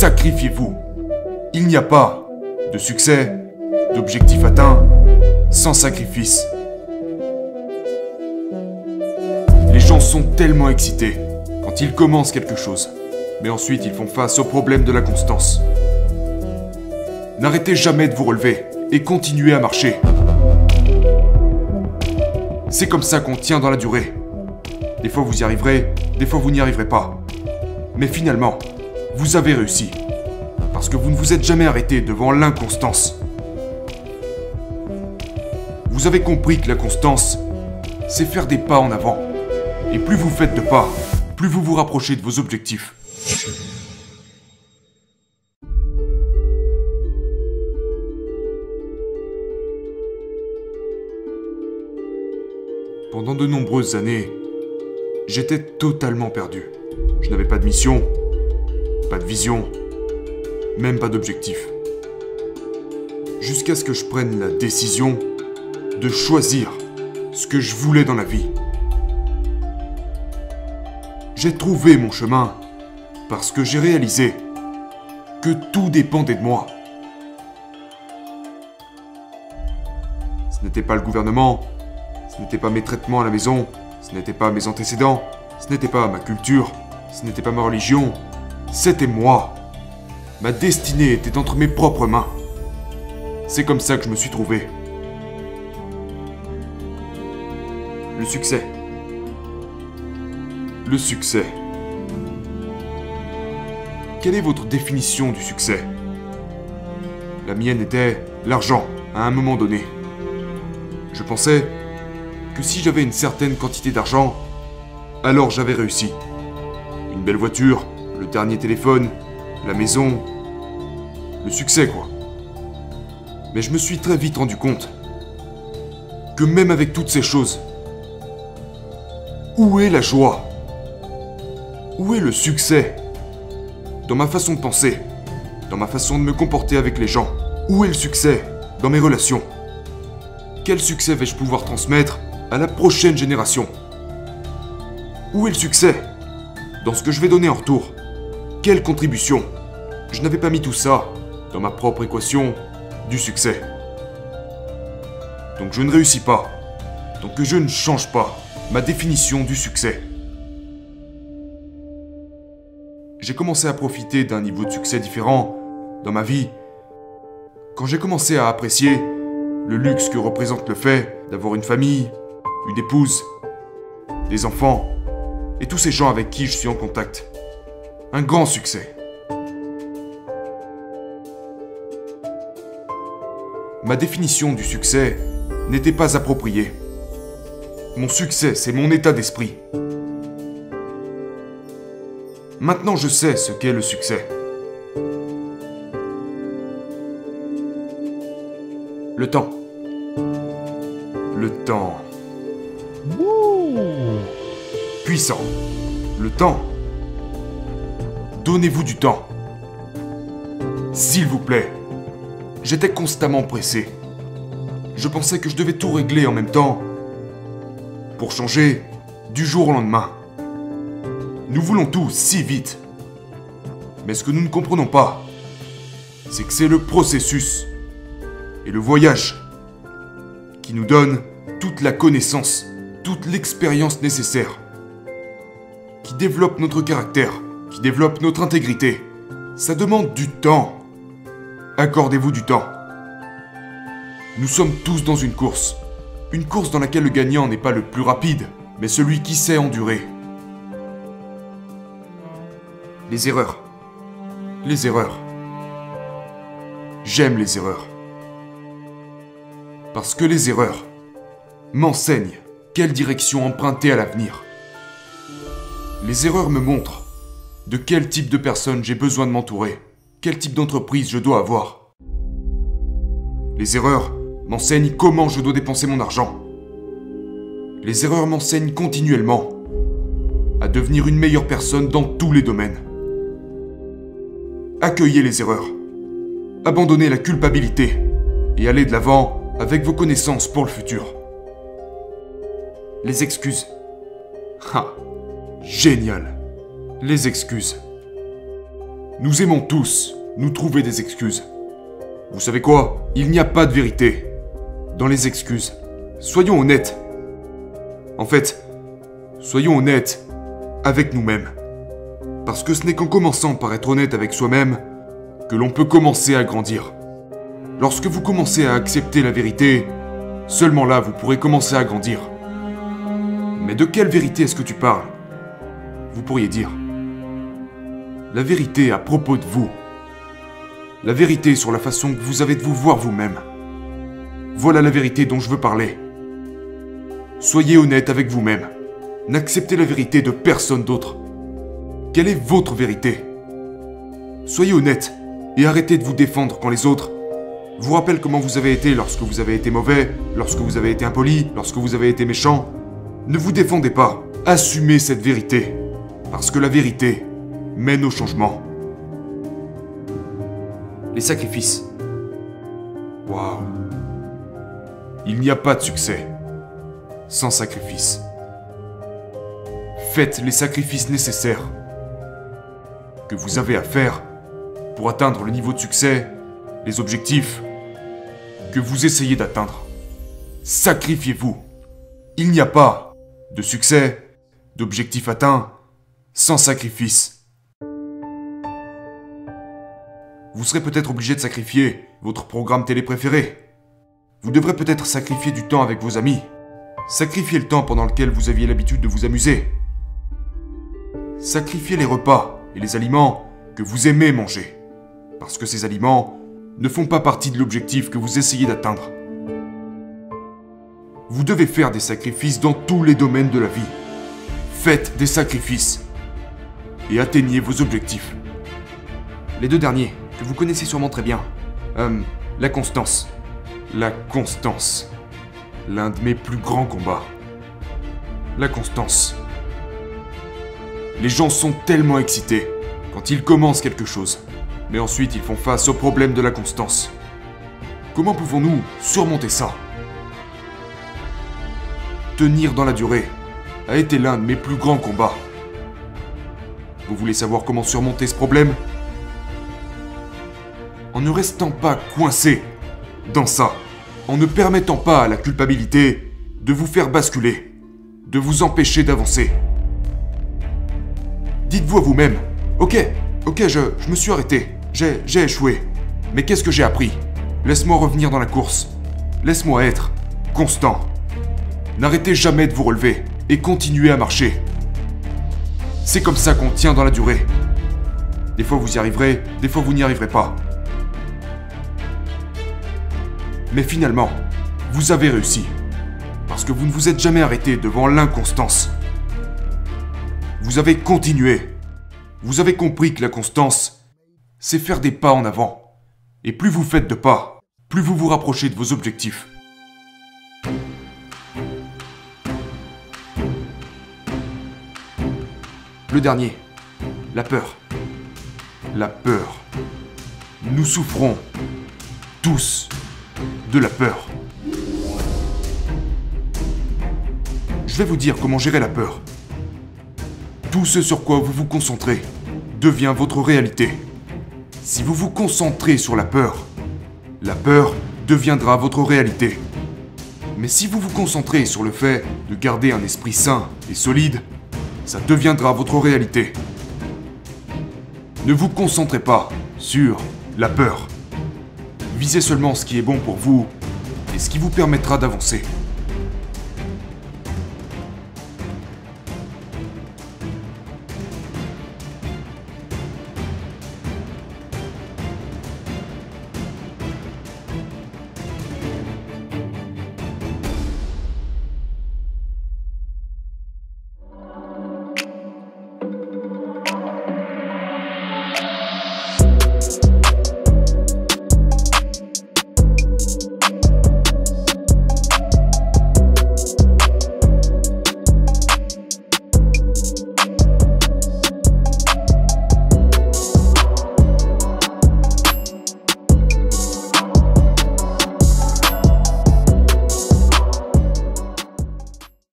sacrifiez-vous. Il n'y a pas de succès, d'objectif atteint, sans sacrifice. Les gens sont tellement excités quand ils commencent quelque chose, mais ensuite ils font face au problème de la constance. N'arrêtez jamais de vous relever et continuez à marcher. C'est comme ça qu'on tient dans la durée. Des fois vous y arriverez, des fois vous n'y arriverez pas. Mais finalement, vous avez réussi. Parce que vous ne vous êtes jamais arrêté devant l'inconstance. Vous avez compris que la constance, c'est faire des pas en avant. Et plus vous faites de pas, plus vous vous rapprochez de vos objectifs. Pendant de nombreuses années, j'étais totalement perdu. Je n'avais pas de mission, pas de vision, même pas d'objectif. Jusqu'à ce que je prenne la décision de choisir ce que je voulais dans la vie. J'ai trouvé mon chemin parce que j'ai réalisé que tout dépendait de moi. Ce n'était pas le gouvernement, ce n'était pas mes traitements à la maison, ce n'était pas mes antécédents, ce n'était pas ma culture, ce n'était pas ma religion, c'était moi. Ma destinée était entre mes propres mains. C'est comme ça que je me suis trouvé. Le succès. Le succès. Quelle est votre définition du succès? La mienne était l'argent, à un moment donné. Je pensais que si j'avais une certaine quantité d'argent, alors j'avais réussi. Une belle voiture, dernier téléphone, la maison, le succès quoi. Mais je me suis très vite rendu compte que même avec toutes ces choses, où est la joie? Où est le succès? Dans ma façon de penser, dans ma façon de me comporter avec les gens, où est le succès Dans mes relations? Quel succès vais-je pouvoir transmettre à la prochaine génération? Où est le succès Dans ce que je vais donner en retour? Quelle contribution? Je n'avais pas mis tout ça dans ma propre équation du succès. Donc je ne réussis pas. Donc je ne change pas ma définition du succès. J'ai commencé à profiter d'un niveau de succès différent dans ma vie quand j'ai commencé à apprécier le luxe que représente le fait d'avoir une famille, une épouse, des enfants et tous ces gens avec qui je suis en contact. Un grand succès. Ma définition du succès n'était pas appropriée. Mon succès, c'est mon état d'esprit. Maintenant, je sais ce qu'est le succès. Le temps. Le temps. Puissant. Le temps. Donnez-vous du temps. S'il vous plaît. J'étais constamment pressé. Je pensais que je devais tout régler en même temps. Pour changer du jour au lendemain. Nous voulons tout si vite. Mais ce que nous ne comprenons pas, c'est que c'est le processus et le voyage qui nous donne toute la connaissance, toute l'expérience nécessaire, qui développe notre caractère, qui développe notre intégrité. Ça demande du temps. Accordez-vous du temps. Nous sommes tous dans une course. Une course dans laquelle le gagnant n'est pas le plus rapide, mais celui qui sait endurer. Les erreurs. Les erreurs. J'aime les erreurs. Parce que les erreurs m'enseignent quelle direction emprunter à l'avenir. Les erreurs me montrent de quel type de personne j'ai besoin de m'entourer, quel type d'entreprise je dois avoir? Les erreurs m'enseignent comment je dois dépenser mon argent. Les erreurs m'enseignent continuellement à devenir une meilleure personne dans tous les domaines. Accueillez les erreurs. Abandonnez la culpabilité et allez de l'avant avec vos connaissances pour le futur. Les excuses. Ah, génial. Les excuses. Nous aimons tous nous trouver des excuses. Vous savez quoi? Il n'y a pas de vérité dans les excuses. Soyons honnêtes. En fait, soyons honnêtes avec nous-mêmes. Parce que ce n'est qu'en commençant par être honnête avec soi-même que l'on peut commencer à grandir. Lorsque vous commencez à accepter la vérité, seulement là vous pourrez commencer à grandir. Mais de quelle vérité est-ce que tu parles? Vous pourriez dire. La vérité à propos de vous. La vérité sur la façon que vous avez de vous voir vous-même. Voilà la vérité dont je veux parler. Soyez honnête avec vous-même. N'acceptez la vérité de personne d'autre. Quelle est votre vérité? Soyez honnête et arrêtez de vous défendre quand les autres vous rappellent comment vous avez été lorsque vous avez été mauvais, lorsque vous avez été impoli, lorsque vous avez été méchant. Ne vous défendez pas. Assumez cette vérité. Parce que la vérité mène au changement. Les sacrifices. Waouh. Il n'y a pas de succès sans sacrifice. Faites les sacrifices nécessaires que vous avez à faire pour atteindre le niveau de succès, les objectifs que vous essayez d'atteindre. Sacrifiez-vous. Il n'y a pas de succès, d'objectif atteint, sans sacrifice. Vous serez peut-être obligé de sacrifier votre programme télé préféré. Vous devrez peut-être sacrifier du temps avec vos amis. Sacrifier le temps pendant lequel vous aviez l'habitude de vous amuser. Sacrifier les repas et les aliments que vous aimez manger. Parce que ces aliments ne font pas partie de l'objectif que vous essayez d'atteindre. Vous devez faire des sacrifices dans tous les domaines de la vie. Faites des sacrifices et atteignez vos objectifs. Les deux derniers, que vous connaissez sûrement très bien. Euh, la constance. La constance. L'un de mes plus grands combats. La constance. Les gens sont tellement excités quand ils commencent quelque chose, mais ensuite ils font face au problème de la constance. Comment pouvons-nous surmonter ça? Tenir dans la durée a été l'un de mes plus grands combats. Vous voulez savoir comment surmonter ce problème? En ne restant pas coincé dans ça, en ne permettant pas à la culpabilité de vous faire basculer, de vous empêcher d'avancer. Dites-vous à vous-même, ok, ok, je, me suis arrêté, j'ai, j'ai échoué, mais qu'est-ce que j'ai appris? Laisse-moi revenir dans la course, laisse-moi être constant. N'arrêtez jamais de vous relever et continuez à marcher. C'est comme ça qu'on tient dans la durée. Des fois vous y arriverez, des fois vous n'y arriverez pas. Mais finalement, vous avez réussi. Parce que vous ne vous êtes jamais arrêté devant l'inconstance. Vous avez continué. Vous avez compris que la constance, c'est faire des pas en avant. Et plus vous faites de pas, plus vous vous rapprochez de vos objectifs. Le dernier, la peur. La peur. Nous souffrons tous de la peur. Je vais vous dire comment gérer la peur. Tout ce sur quoi vous vous concentrez devient votre réalité. Si vous vous concentrez sur la peur, la peur deviendra votre réalité. Mais si vous vous concentrez sur le fait de garder un esprit sain et solide, ça deviendra votre réalité. Ne vous concentrez pas sur la peur. Visez seulement ce qui est bon pour vous et ce qui vous permettra d'avancer.